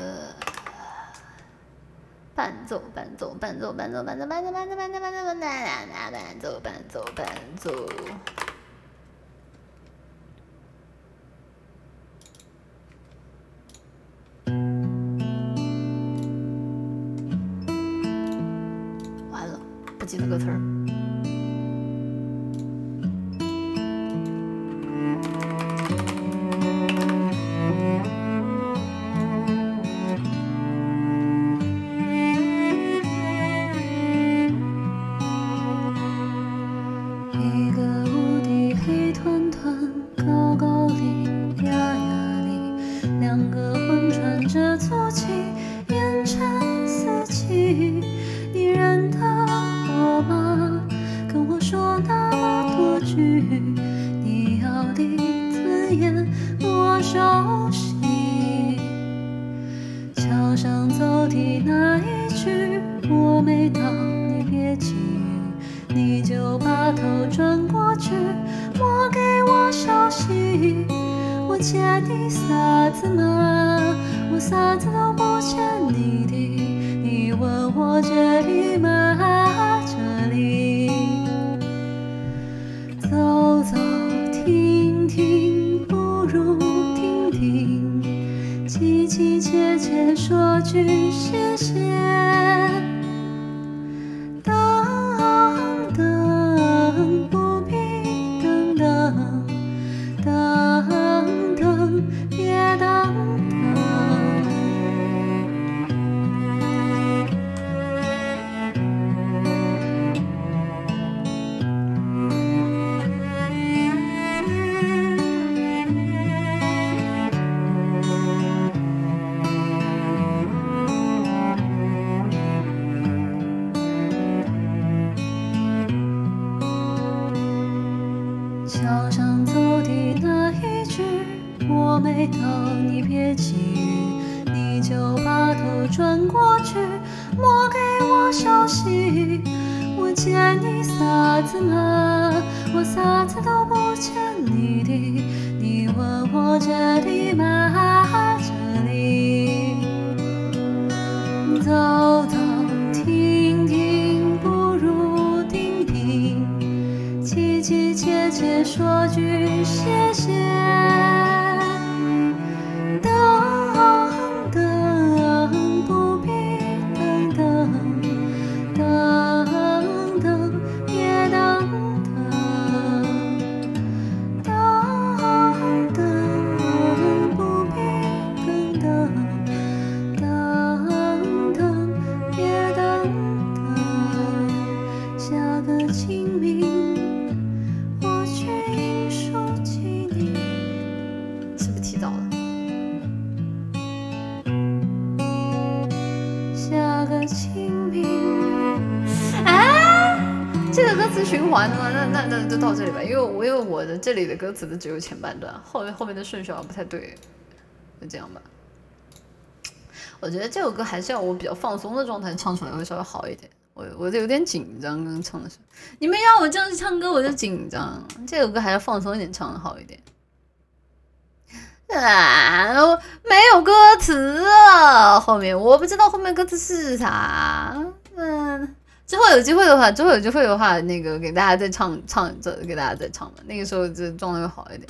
呃伴奏，伴奏，伴奏，伴奏，伴奏，伴奏，伴奏，伴奏，伴奏，伴奏，伴奏，伴奏，伴奏。完了，不记得歌词儿。魂穿着足迹，烟尘四起。你认得我吗？跟我说那么多句，你要的字眼我熟悉。桥上走的那一句，我没到，你别急。你就把头转过去，莫给我消息。我欠你啥子嘛？凄凄切切说句谢谢。过去，莫给我消息。我欠你啥子嘛？我啥子都不欠你的。你问我这里吗？这里。走走停停，不如定定。凄凄切切说句谢谢。这个歌词循环的吗？那那那就到这里吧，因为我因为我的这里的歌词的只有前半段，后面后面的顺序好像不太对，就这样吧。我觉得这首歌还是要我比较放松的状态唱出来会稍微好一点。我我有点紧张，刚刚唱的时候，你们让我这样子唱歌我就紧张。这首歌还是放松一点唱的好一点。啊，没有歌词了，后面我不知道后面歌词是啥。之后有机会的话，之后有机会的话，那个给大家再唱唱，这给大家再唱吧。那个时候就状态会好一点。